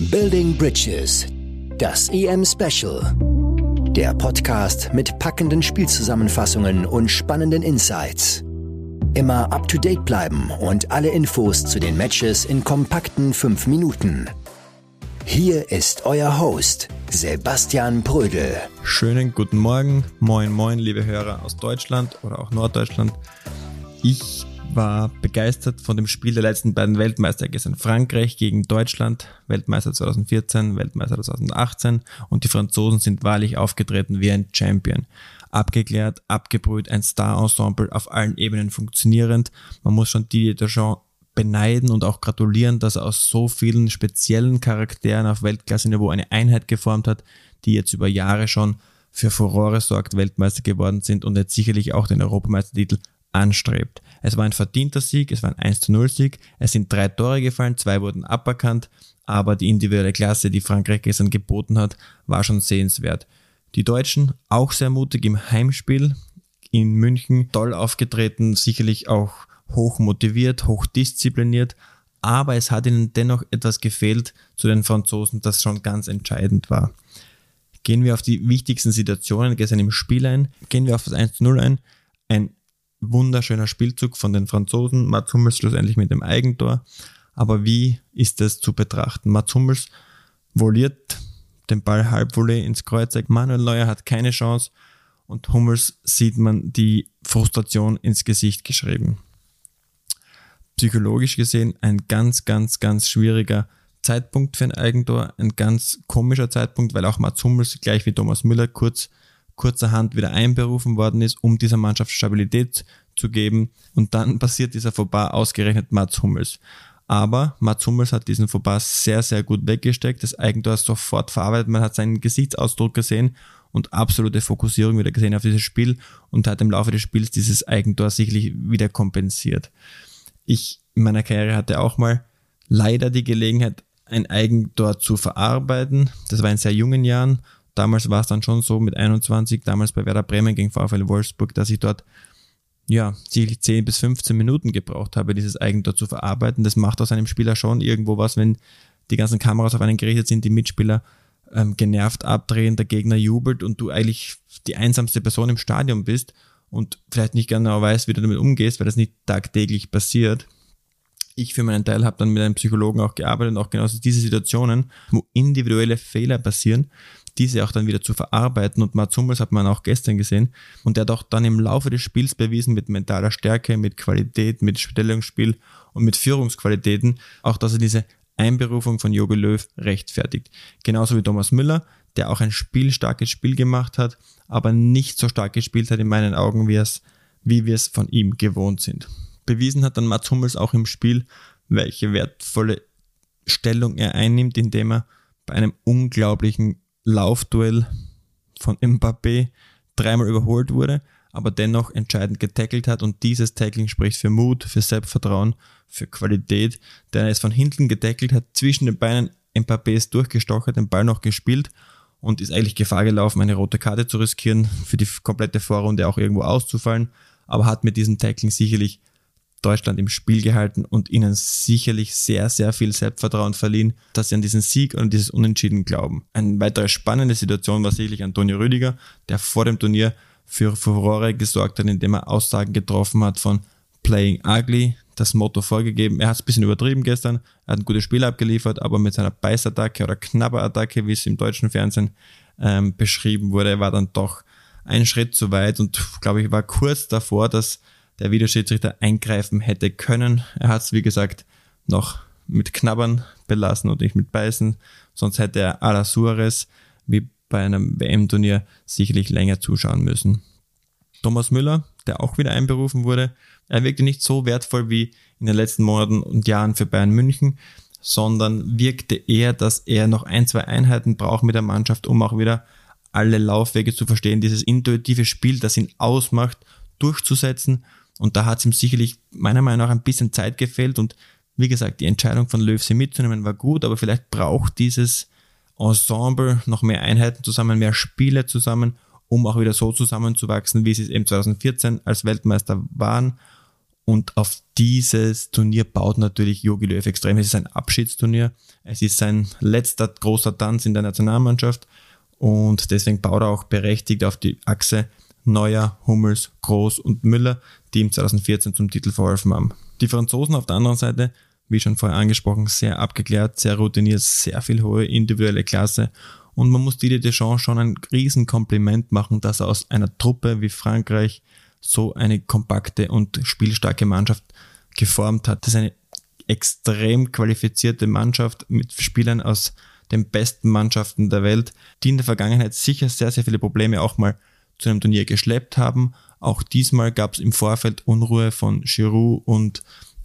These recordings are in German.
Building Bridges, das EM Special. Der Podcast mit packenden Spielzusammenfassungen und spannenden Insights. Immer up to date bleiben und alle Infos zu den Matches in kompakten 5 Minuten. Hier ist euer Host, Sebastian Brödel. Schönen guten Morgen, moin moin, liebe Hörer aus Deutschland oder auch Norddeutschland. Ich war begeistert von dem Spiel der letzten beiden Weltmeister gestern. Frankreich gegen Deutschland, Weltmeister 2014, Weltmeister 2018 und die Franzosen sind wahrlich aufgetreten wie ein Champion. Abgeklärt, abgebrüht, ein Star-Ensemble auf allen Ebenen funktionierend. Man muss schon Didier Deschamps beneiden und auch gratulieren, dass er aus so vielen speziellen Charakteren auf Weltklasse-Niveau eine Einheit geformt hat, die jetzt über Jahre schon für Furore sorgt, Weltmeister geworden sind und jetzt sicherlich auch den Europameistertitel anstrebt. Es war ein verdienter Sieg, es war ein 1 zu 0 Sieg, es sind drei Tore gefallen, zwei wurden aberkannt, aber die individuelle Klasse, die Frankreich gestern geboten hat, war schon sehenswert. Die Deutschen auch sehr mutig im Heimspiel in München, toll aufgetreten, sicherlich auch hoch motiviert, hoch diszipliniert, aber es hat ihnen dennoch etwas gefehlt zu den Franzosen, das schon ganz entscheidend war. Gehen wir auf die wichtigsten Situationen gestern im Spiel ein, gehen wir auf das 1 zu 0 ein. Ein wunderschöner Spielzug von den Franzosen. Mats Hummels schlussendlich mit dem Eigentor. Aber wie ist das zu betrachten? Mats Hummels voliert den Ball halbvolley ins Kreuzeck. Manuel Neuer hat keine Chance und Hummels sieht man die Frustration ins Gesicht geschrieben. Psychologisch gesehen ein ganz, ganz, ganz schwieriger Zeitpunkt für ein Eigentor, ein ganz komischer Zeitpunkt, weil auch Mats Hummels gleich wie Thomas Müller kurz kurzerhand wieder einberufen worden ist, um dieser Mannschaft Stabilität zu geben. Und dann passiert dieser Fauxpas ausgerechnet Mats Hummels. Aber Mats Hummels hat diesen Fauxpas sehr, sehr gut weggesteckt, das Eigentor sofort verarbeitet, man hat seinen Gesichtsausdruck gesehen und absolute Fokussierung wieder gesehen auf dieses Spiel und hat im Laufe des Spiels dieses Eigentor sicherlich wieder kompensiert. Ich in meiner Karriere hatte auch mal leider die Gelegenheit, ein Eigentor zu verarbeiten. Das war in sehr jungen Jahren Damals war es dann schon so mit 21, damals bei Werder Bremen gegen VfL Wolfsburg, dass ich dort ja, sicherlich 10 bis 15 Minuten gebraucht habe, dieses Eigentor zu verarbeiten. Das macht aus einem Spieler schon irgendwo was, wenn die ganzen Kameras auf einen gerichtet sind, die Mitspieler ähm, genervt abdrehen, der Gegner jubelt und du eigentlich die einsamste Person im Stadion bist und vielleicht nicht genau weißt, wie du damit umgehst, weil das nicht tagtäglich passiert. Ich für meinen Teil habe dann mit einem Psychologen auch gearbeitet und auch genauso diese Situationen, wo individuelle Fehler passieren, diese auch dann wieder zu verarbeiten. Und Mats Hummels hat man auch gestern gesehen. Und der hat auch dann im Laufe des Spiels bewiesen mit mentaler Stärke, mit Qualität, mit Stellungsspiel und mit Führungsqualitäten, auch dass er diese Einberufung von Jogi Löw rechtfertigt. Genauso wie Thomas Müller, der auch ein spielstarkes Spiel gemacht hat, aber nicht so stark gespielt hat in meinen Augen, wie, es, wie wir es von ihm gewohnt sind. Bewiesen hat dann Mats Hummels auch im Spiel, welche wertvolle Stellung er einnimmt, indem er bei einem unglaublichen Laufduell von Mbappé dreimal überholt wurde, aber dennoch entscheidend getackelt hat. Und dieses Tackling spricht für Mut, für Selbstvertrauen, für Qualität, denn er ist von hinten getackelt, hat zwischen den Beinen Mbappés durchgestochert, den Ball noch gespielt und ist eigentlich Gefahr gelaufen, eine rote Karte zu riskieren, für die komplette Vorrunde auch irgendwo auszufallen, aber hat mit diesem Tackling sicherlich Deutschland im Spiel gehalten und ihnen sicherlich sehr, sehr viel Selbstvertrauen verliehen, dass sie an diesen Sieg und dieses Unentschieden glauben. Eine weitere spannende Situation war sicherlich Antonio Rüdiger, der vor dem Turnier für Furore gesorgt hat, indem er Aussagen getroffen hat von Playing Ugly, das Motto vorgegeben. Er hat es ein bisschen übertrieben gestern, er hat ein gutes Spiel abgeliefert, aber mit seiner Beißattacke oder Knabberattacke, wie es im deutschen Fernsehen ähm, beschrieben wurde, war dann doch ein Schritt zu weit und glaube ich war kurz davor, dass der Videoschiedsrichter eingreifen hätte können. Er hat es, wie gesagt, noch mit Knabbern belassen und nicht mit Beißen. Sonst hätte er à la Suarez wie bei einem WM-Turnier sicherlich länger zuschauen müssen. Thomas Müller, der auch wieder einberufen wurde, er wirkte nicht so wertvoll wie in den letzten Monaten und Jahren für Bayern München, sondern wirkte eher, dass er noch ein, zwei Einheiten braucht mit der Mannschaft, um auch wieder alle Laufwege zu verstehen, dieses intuitive Spiel, das ihn ausmacht, durchzusetzen und da hat es ihm sicherlich meiner Meinung nach ein bisschen Zeit gefehlt. Und wie gesagt, die Entscheidung von Löw, sie mitzunehmen, war gut, aber vielleicht braucht dieses Ensemble noch mehr Einheiten zusammen, mehr Spiele zusammen, um auch wieder so zusammenzuwachsen, wie sie es eben 2014 als Weltmeister waren. Und auf dieses Turnier baut natürlich Jogi Löw extrem. Es ist ein Abschiedsturnier. Es ist sein letzter großer Tanz in der Nationalmannschaft. Und deswegen baut er auch berechtigt auf die Achse Neuer, Hummels, Groß und Müller, die ihm 2014 zum Titel verholfen haben. Die Franzosen auf der anderen Seite, wie schon vorher angesprochen, sehr abgeklärt, sehr routiniert, sehr viel hohe individuelle Klasse. Und man muss Didier Deschamps schon ein Riesenkompliment machen, dass er aus einer Truppe wie Frankreich so eine kompakte und spielstarke Mannschaft geformt hat. Das ist eine extrem qualifizierte Mannschaft mit Spielern aus den besten Mannschaften der Welt, die in der Vergangenheit sicher sehr, sehr viele Probleme auch mal zu einem Turnier geschleppt haben. Auch diesmal gab es im Vorfeld Unruhe von Giroud und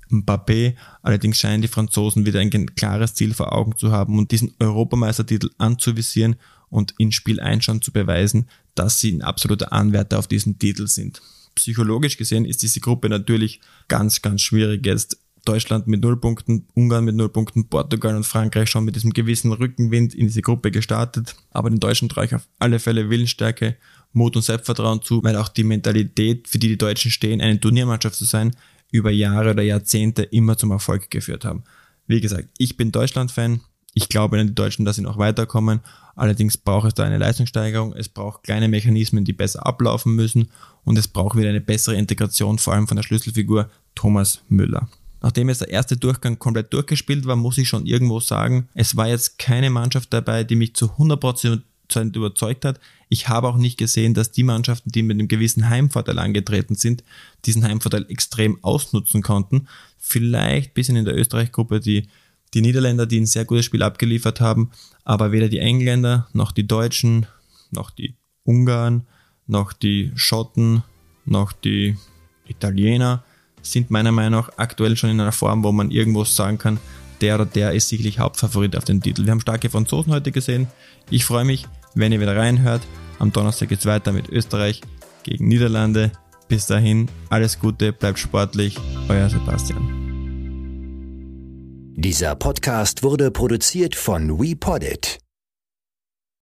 Mbappé. Allerdings scheinen die Franzosen wieder ein klares Ziel vor Augen zu haben und diesen Europameistertitel anzuvisieren und in Spiel 1 schon zu beweisen, dass sie ein absoluter Anwärter auf diesen Titel sind psychologisch gesehen ist diese Gruppe natürlich ganz, ganz schwierig. Jetzt Deutschland mit null Punkten, Ungarn mit null Punkten, Portugal und Frankreich schon mit diesem gewissen Rückenwind in diese Gruppe gestartet. Aber den Deutschen traue ich auf alle Fälle Willensstärke, Mut und Selbstvertrauen zu, weil auch die Mentalität, für die die Deutschen stehen, eine Turniermannschaft zu sein, über Jahre oder Jahrzehnte immer zum Erfolg geführt haben. Wie gesagt, ich bin Deutschland-Fan, ich glaube an die Deutschen, dass sie noch weiterkommen. Allerdings braucht es da eine Leistungssteigerung. Es braucht kleine Mechanismen, die besser ablaufen müssen. Und es braucht wieder eine bessere Integration, vor allem von der Schlüsselfigur Thomas Müller. Nachdem jetzt der erste Durchgang komplett durchgespielt war, muss ich schon irgendwo sagen, es war jetzt keine Mannschaft dabei, die mich zu 100% überzeugt hat. Ich habe auch nicht gesehen, dass die Mannschaften, die mit einem gewissen Heimvorteil angetreten sind, diesen Heimvorteil extrem ausnutzen konnten. Vielleicht bisschen in der Österreich-Gruppe die die Niederländer, die ein sehr gutes Spiel abgeliefert haben, aber weder die Engländer noch die Deutschen, noch die Ungarn, noch die Schotten, noch die Italiener sind meiner Meinung nach aktuell schon in einer Form, wo man irgendwo sagen kann, der oder der ist sicherlich Hauptfavorit auf den Titel. Wir haben starke Franzosen heute gesehen. Ich freue mich, wenn ihr wieder reinhört. Am Donnerstag geht es weiter mit Österreich gegen Niederlande. Bis dahin, alles Gute, bleibt sportlich, euer Sebastian. Dieser Podcast wurde produziert von WePoddit.